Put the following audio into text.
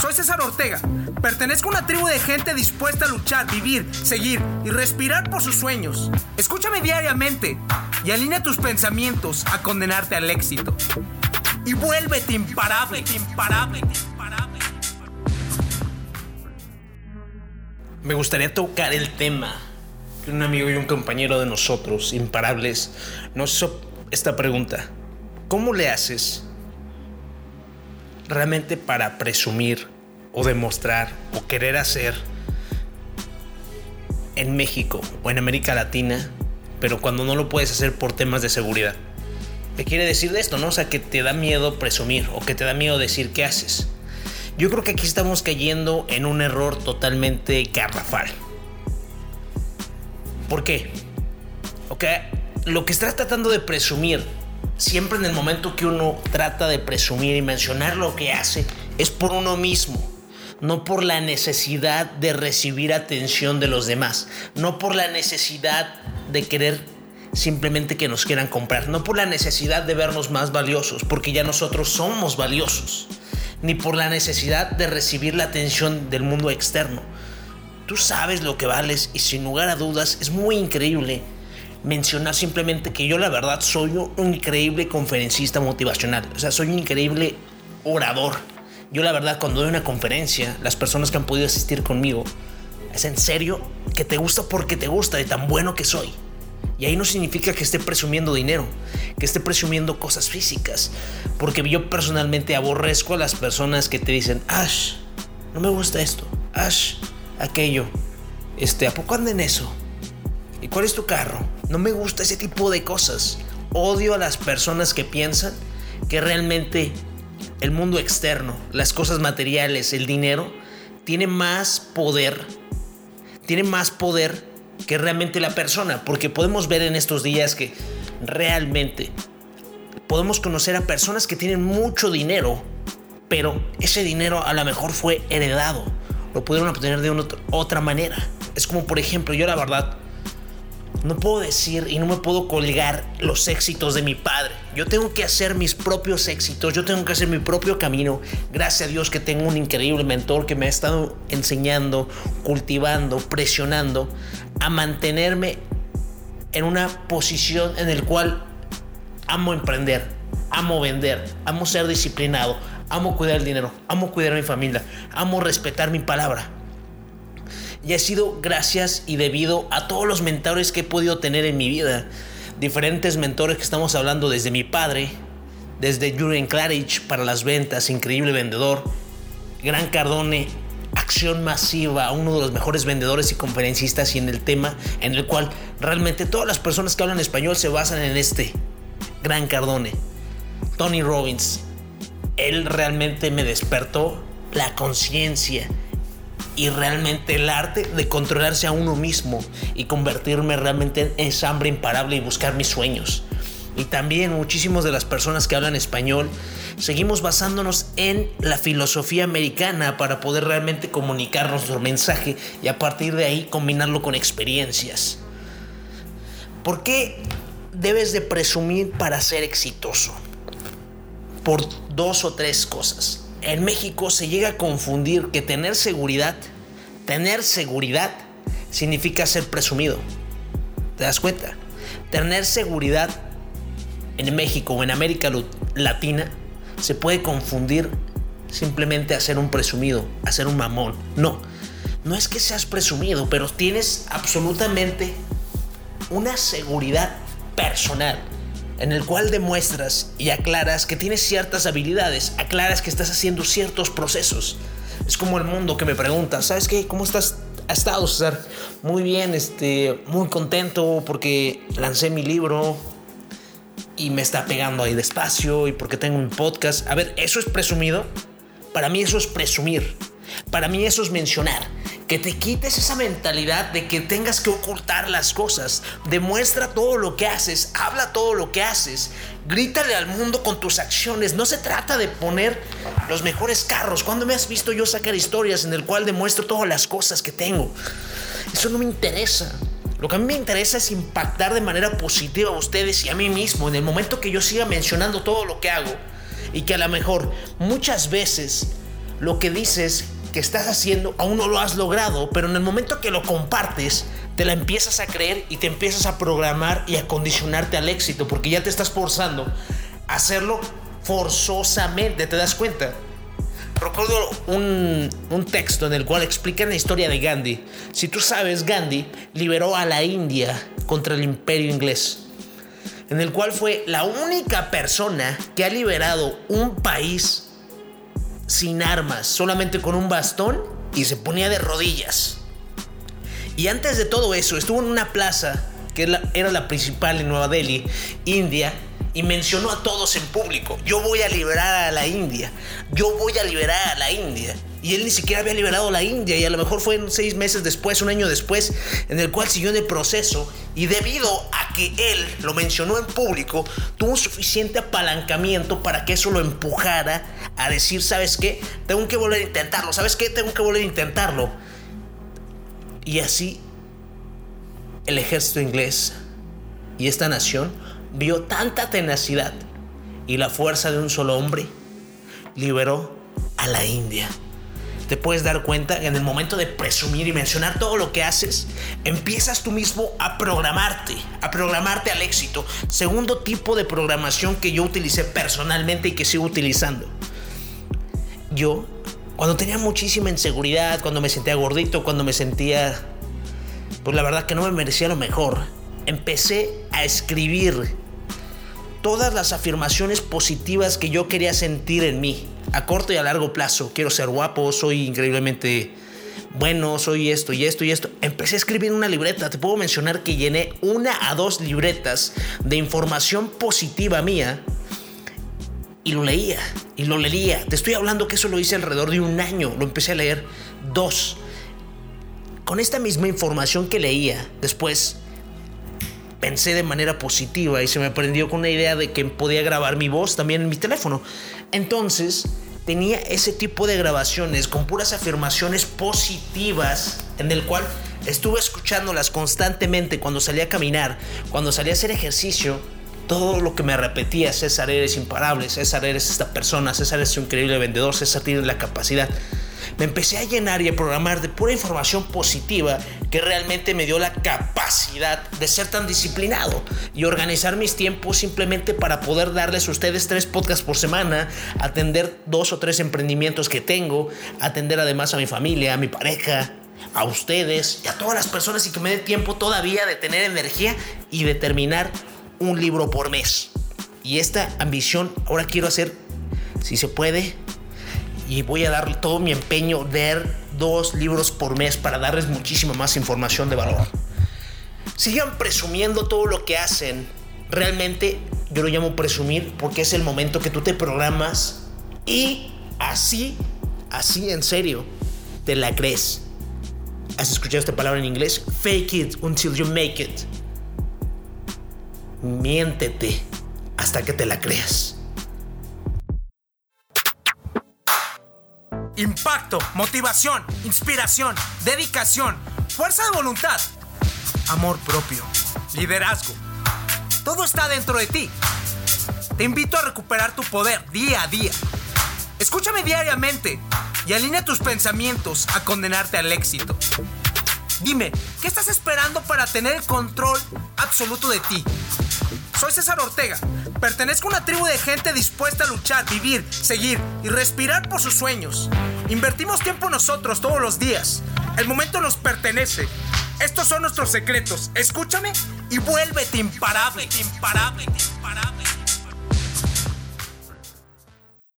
Soy César Ortega. Pertenezco a una tribu de gente dispuesta a luchar, vivir, seguir y respirar por sus sueños. Escúchame diariamente y alinea tus pensamientos a condenarte al éxito. Y vuélvete imparable, imparable, imparable. Me gustaría tocar el tema que un amigo y un compañero de nosotros, imparables, nos hizo esta pregunta. ¿Cómo le haces realmente para presumir o demostrar o querer hacer en México o en América Latina, pero cuando no lo puedes hacer por temas de seguridad. ¿Qué quiere decir de esto? No? O sea, que te da miedo presumir o que te da miedo decir qué haces. Yo creo que aquí estamos cayendo en un error totalmente garrafal. ¿Por qué? Ok, lo que estás tratando de presumir siempre en el momento que uno trata de presumir y mencionar lo que hace, es por uno mismo, no por la necesidad de recibir atención de los demás, no por la necesidad de querer simplemente que nos quieran comprar, no por la necesidad de vernos más valiosos, porque ya nosotros somos valiosos, ni por la necesidad de recibir la atención del mundo externo. Tú sabes lo que vales y sin lugar a dudas es muy increíble mencionar simplemente que yo la verdad soy un increíble conferencista motivacional, o sea, soy un increíble orador. Yo la verdad cuando doy una conferencia, las personas que han podido asistir conmigo, es en serio que te gusta porque te gusta de tan bueno que soy. Y ahí no significa que esté presumiendo dinero, que esté presumiendo cosas físicas, porque yo personalmente aborrezco a las personas que te dicen, Ash, no me gusta esto, Ash, aquello, este, ¿a poco anda en eso? ¿Y cuál es tu carro? No me gusta ese tipo de cosas. Odio a las personas que piensan que realmente el mundo externo, las cosas materiales, el dinero, tiene más poder, tiene más poder que realmente la persona, porque podemos ver en estos días que realmente podemos conocer a personas que tienen mucho dinero, pero ese dinero a lo mejor fue heredado, lo pudieron obtener de una otra manera. Es como por ejemplo, yo la verdad no puedo decir y no me puedo colgar los éxitos de mi padre. Yo tengo que hacer mis propios éxitos, yo tengo que hacer mi propio camino. Gracias a Dios que tengo un increíble mentor que me ha estado enseñando, cultivando, presionando a mantenerme en una posición en el cual amo emprender, amo vender, amo ser disciplinado, amo cuidar el dinero, amo cuidar a mi familia, amo respetar mi palabra y ha sido gracias y debido a todos los mentores que he podido tener en mi vida. Diferentes mentores que estamos hablando desde mi padre, desde Julian Claridge para las ventas, increíble vendedor, Gran Cardone, acción masiva, uno de los mejores vendedores y conferencistas y en el tema en el cual realmente todas las personas que hablan español se basan en este Gran Cardone. Tony Robbins, él realmente me despertó la conciencia y realmente el arte de controlarse a uno mismo y convertirme realmente en esa hambre imparable y buscar mis sueños. Y también muchísimas de las personas que hablan español seguimos basándonos en la filosofía americana para poder realmente comunicar nuestro mensaje y a partir de ahí combinarlo con experiencias. ¿Por qué debes de presumir para ser exitoso? Por dos o tres cosas en México se llega a confundir que tener seguridad, tener seguridad significa ser presumido. ¿Te das cuenta? Tener seguridad en México o en América Latina se puede confundir simplemente a ser un presumido, a ser un mamón. No, no es que seas presumido, pero tienes absolutamente una seguridad personal en el cual demuestras y aclaras que tienes ciertas habilidades, aclaras que estás haciendo ciertos procesos. Es como el mundo que me pregunta, ¿sabes qué? ¿Cómo estás? ¿Ha estado? Muy bien, este, muy contento porque lancé mi libro y me está pegando ahí despacio y porque tengo un podcast. A ver, ¿eso es presumido? Para mí eso es presumir. Para mí eso es mencionar que te quites esa mentalidad de que tengas que ocultar las cosas. Demuestra todo lo que haces, habla todo lo que haces, grítale al mundo con tus acciones. No se trata de poner los mejores carros. ¿Cuándo me has visto yo sacar historias en el cual demuestro todas las cosas que tengo? Eso no me interesa. Lo que a mí me interesa es impactar de manera positiva a ustedes y a mí mismo en el momento que yo siga mencionando todo lo que hago y que a lo mejor muchas veces lo que dices estás haciendo aún no lo has logrado, pero en el momento que lo compartes, te la empiezas a creer y te empiezas a programar y a condicionarte al éxito, porque ya te estás forzando a hacerlo forzosamente, ¿te das cuenta? Recuerdo un, un, texto en el cual explican la historia de Gandhi. Si tú sabes, Gandhi liberó a la India contra el imperio inglés, en el cual fue la única persona que ha liberado un país sin armas, solamente con un bastón y se ponía de rodillas. Y antes de todo eso, estuvo en una plaza que era la principal en Nueva Delhi, India, y mencionó a todos en público, yo voy a liberar a la India, yo voy a liberar a la India. Y él ni siquiera había liberado la India y a lo mejor fue seis meses después, un año después, en el cual siguió en el proceso y debido a que él lo mencionó en público, tuvo suficiente apalancamiento para que eso lo empujara a decir, ¿sabes qué? Tengo que volver a intentarlo, ¿sabes qué? Tengo que volver a intentarlo. Y así el ejército inglés y esta nación vio tanta tenacidad y la fuerza de un solo hombre, liberó a la India. Te puedes dar cuenta en el momento de presumir y mencionar todo lo que haces, empiezas tú mismo a programarte, a programarte al éxito. Segundo tipo de programación que yo utilicé personalmente y que sigo utilizando. Yo, cuando tenía muchísima inseguridad, cuando me sentía gordito, cuando me sentía, pues la verdad que no me merecía lo mejor, empecé a escribir todas las afirmaciones positivas que yo quería sentir en mí, a corto y a largo plazo. Quiero ser guapo, soy increíblemente bueno, soy esto y esto y esto. Empecé a escribir una libreta. Te puedo mencionar que llené una a dos libretas de información positiva mía y lo leía y lo leía. Te estoy hablando que eso lo hice alrededor de un año. Lo empecé a leer dos. Con esta misma información que leía, después pensé de manera positiva y se me prendió con una idea de que podía grabar mi voz también en mi teléfono. Entonces tenía ese tipo de grabaciones con puras afirmaciones positivas en el cual estuve escuchándolas constantemente cuando salía a caminar, cuando salía a hacer ejercicio. Todo lo que me repetía, César eres imparable, César eres esta persona, César es un increíble vendedor, César tiene la capacidad me empecé a llenar y a programar de pura información positiva que realmente me dio la capacidad de ser tan disciplinado y organizar mis tiempos simplemente para poder darles a ustedes tres podcasts por semana, atender dos o tres emprendimientos que tengo, atender además a mi familia, a mi pareja, a ustedes y a todas las personas y que me dé tiempo todavía de tener energía y de terminar un libro por mes. Y esta ambición ahora quiero hacer, si se puede, y voy a dar todo mi empeño de dos libros por mes para darles muchísima más información de valor. Sigan presumiendo todo lo que hacen. Realmente yo lo llamo presumir porque es el momento que tú te programas y así, así en serio, te la crees. ¿Has escuchado esta palabra en inglés? Fake it until you make it. Miéntete hasta que te la creas. Impacto, motivación, inspiración, dedicación, fuerza de voluntad, amor propio, liderazgo. Todo está dentro de ti. Te invito a recuperar tu poder día a día. Escúchame diariamente y alinea tus pensamientos a condenarte al éxito. Dime, ¿qué estás esperando para tener el control absoluto de ti? Soy César Ortega. Pertenezco a una tribu de gente dispuesta a luchar, vivir, seguir y respirar por sus sueños. Invertimos tiempo nosotros todos los días. El momento nos pertenece. Estos son nuestros secretos. Escúchame y vuélvete imparable, imparable.